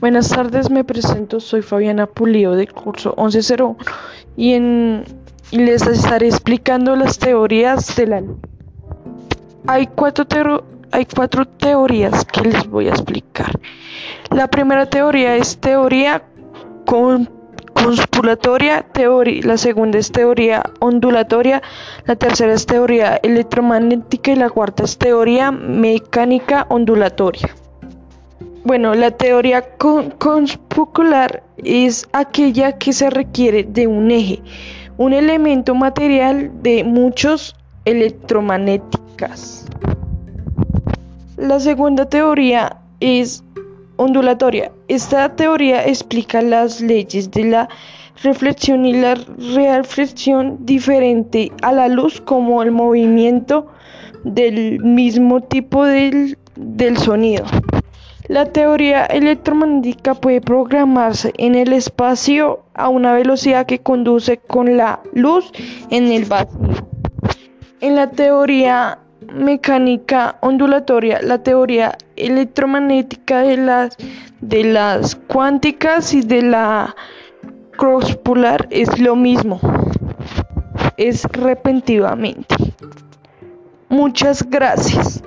Buenas tardes, me presento, soy Fabiana Pulido del curso 1101 y, y les estaré explicando las teorías de la. Hay cuatro, hay cuatro teorías que les voy a explicar. La primera teoría es teoría con teoría, la segunda es teoría ondulatoria, la tercera es teoría electromagnética y la cuarta es teoría mecánica ondulatoria. Bueno, la teoría conspocular es aquella que se requiere de un eje, un elemento material de muchos electromagnéticas. La segunda teoría es ondulatoria. Esta teoría explica las leyes de la reflexión y la reflexión diferente a la luz como el movimiento del mismo tipo del, del sonido. La teoría electromagnética puede programarse en el espacio a una velocidad que conduce con la luz en el vacío. En la teoría mecánica ondulatoria, la teoría electromagnética de las, de las cuánticas y de la crosspolar es lo mismo, es repentivamente. Muchas gracias.